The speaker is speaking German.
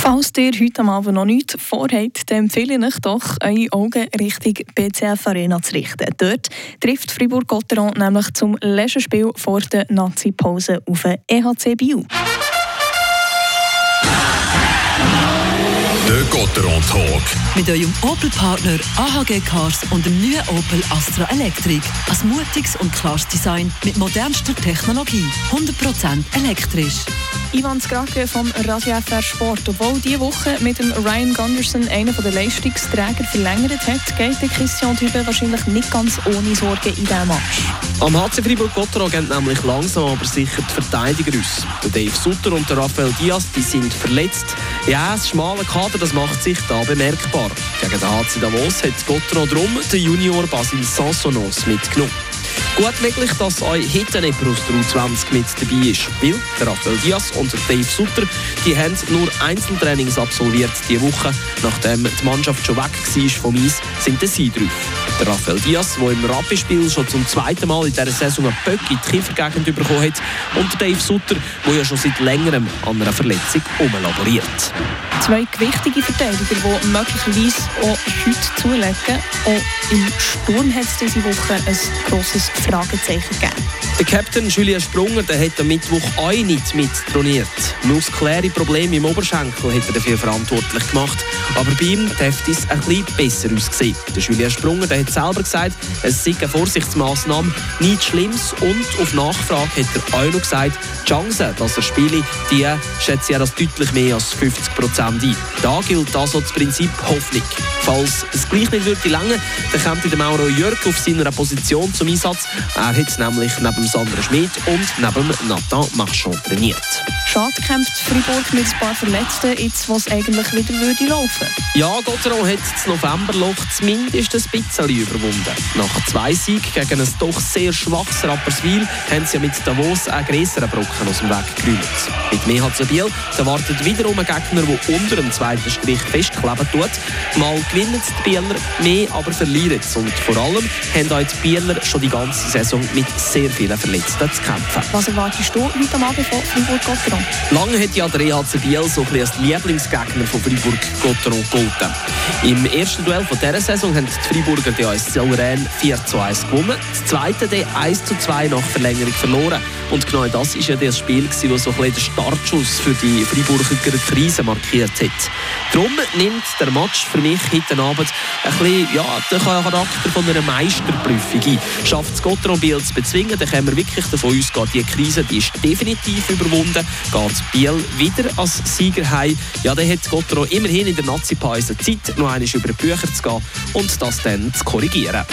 Falls ihr heute Abend noch nichts vorhabt, dann empfehle ich euch doch, eure Augen Richtung BCF Arena zu richten. Dort trifft Fribourg-Gotteron nämlich zum letzten Spiel vor der Nazi-Pause auf EHC Biel. Der Gotteron Talk. Mit eurem Opel-Partner AHG Cars und dem neuen Opel Astra Electric. Ein mutiges und klares Design mit modernster Technologie. 100% elektrisch. Ivan Skrake vom Radio FR Sport. Obwohl diese Woche mit dem Ryan Gunderson einer der Leistungsträger verlängert hat, geht der Christian Dübe wahrscheinlich nicht ganz ohne Sorgen in diesem Match. Am HC Fribourg-Gotteron gehen nämlich langsam aber sicher die Verteidiger aus. Der Dave Sutter und der Rafael Diaz die sind verletzt. Ja, das schmale Kader das macht sich da bemerkbar. Gegen den HC Davos hat Gotteron drum den Junior Basil Sansonos mitgenommen. Gut möglich, dass heute nicht aus der U20 mit dabei ist. Weil Rafael Diaz und Dave Sutter die haben nur Einzeltrainings absolviert diese Woche. Nachdem die Mannschaft schon weg war vom Eis, sind sie drauf. Der Rafael Diaz, der im Rappi-Spiel schon zum zweiten Mal in dieser Saison einen Böck in die Kiefergegend bekommen hat. Und der Dave Sutter, der ja schon seit längerem an einer Verletzung umlaboriert. Zwei gewichtige Verteidiger, die möglicherweise auch heute zulegen. Auch im Sturm hat es diese Woche ein grosses Fragezeichen gegeben. Der Captain Julien Sprunger der hat am Mittwoch auch nicht mit trainiert. Muskuläre Probleme im Oberschenkel hat er dafür verantwortlich gemacht. Aber bei ihm dürfte es ein bisschen besser aussehen. Der Julien Sprunger der hat selber gesagt, es sei eine Vorsichtsmaßnahme, nichts Schlimmes. Und auf Nachfrage hat er auch noch gesagt, die Chance, dass er spiele, die schätze er als deutlich mehr als 50 Prozent ein. Da gilt also das Prinzip Hoffnung. Falls es gleich nicht würde lange, dann kommt der Mauro Jörg auf seiner Position zum Einsatz. Er hat nämlich neben Sandra Schmidt und neben Nathan Marchand trainiert. Schade kämpft Fribourg mit ein paar Verletzten, jetzt was eigentlich wieder würde laufen. Ja, Gotteron hat das Novemberloch zumindest ein bisschen überwunden. Nach zwei Siegen gegen ein doch sehr schwaches Rapperswil haben sie mit Davos einen größeren Brocken aus dem Weg geräumt. Mit MHC Biel wartet wiederum ein Gegner, der unter dem zweiten Strich festkleben tut. Mal gewinnen die Bieler, mehr aber verlieren sie. Und vor allem haben auch die Bieler schon die ganze Saison mit sehr vielen Verletzten zu kämpfen. Was erwartest du heute am Abend von Fribourg-Gotteron? Lange hat ja der EHC Biel so ein als Lieblingsgegner von Fribourg-Gotteron gegolten. Im ersten Duell von dieser Saison haben die Friburger die AS Souverän 4 zu 1 gewonnen. Das zweite die 1 zu 2 nach Verlängerung verloren. Und genau das war ja das Spiel, das so ein bisschen den Startschuss für die Friburger Krise markiert hat. Darum nimmt der Match für mich heute Abend ein bisschen ja, den Charakter von einer Meisterprüfung ein. Schafft es Gotteron Biel zu bezwingen, dann können wir wirklich davon ausgehen, die Krise die ist definitiv überwunden. Geht Biel wieder als Sieger heim, ja, dann hat Gotteron immerhin in der Nazi-Pause Zeit, noch einmal über die Bücher zu gehen und das dann zu korrigieren.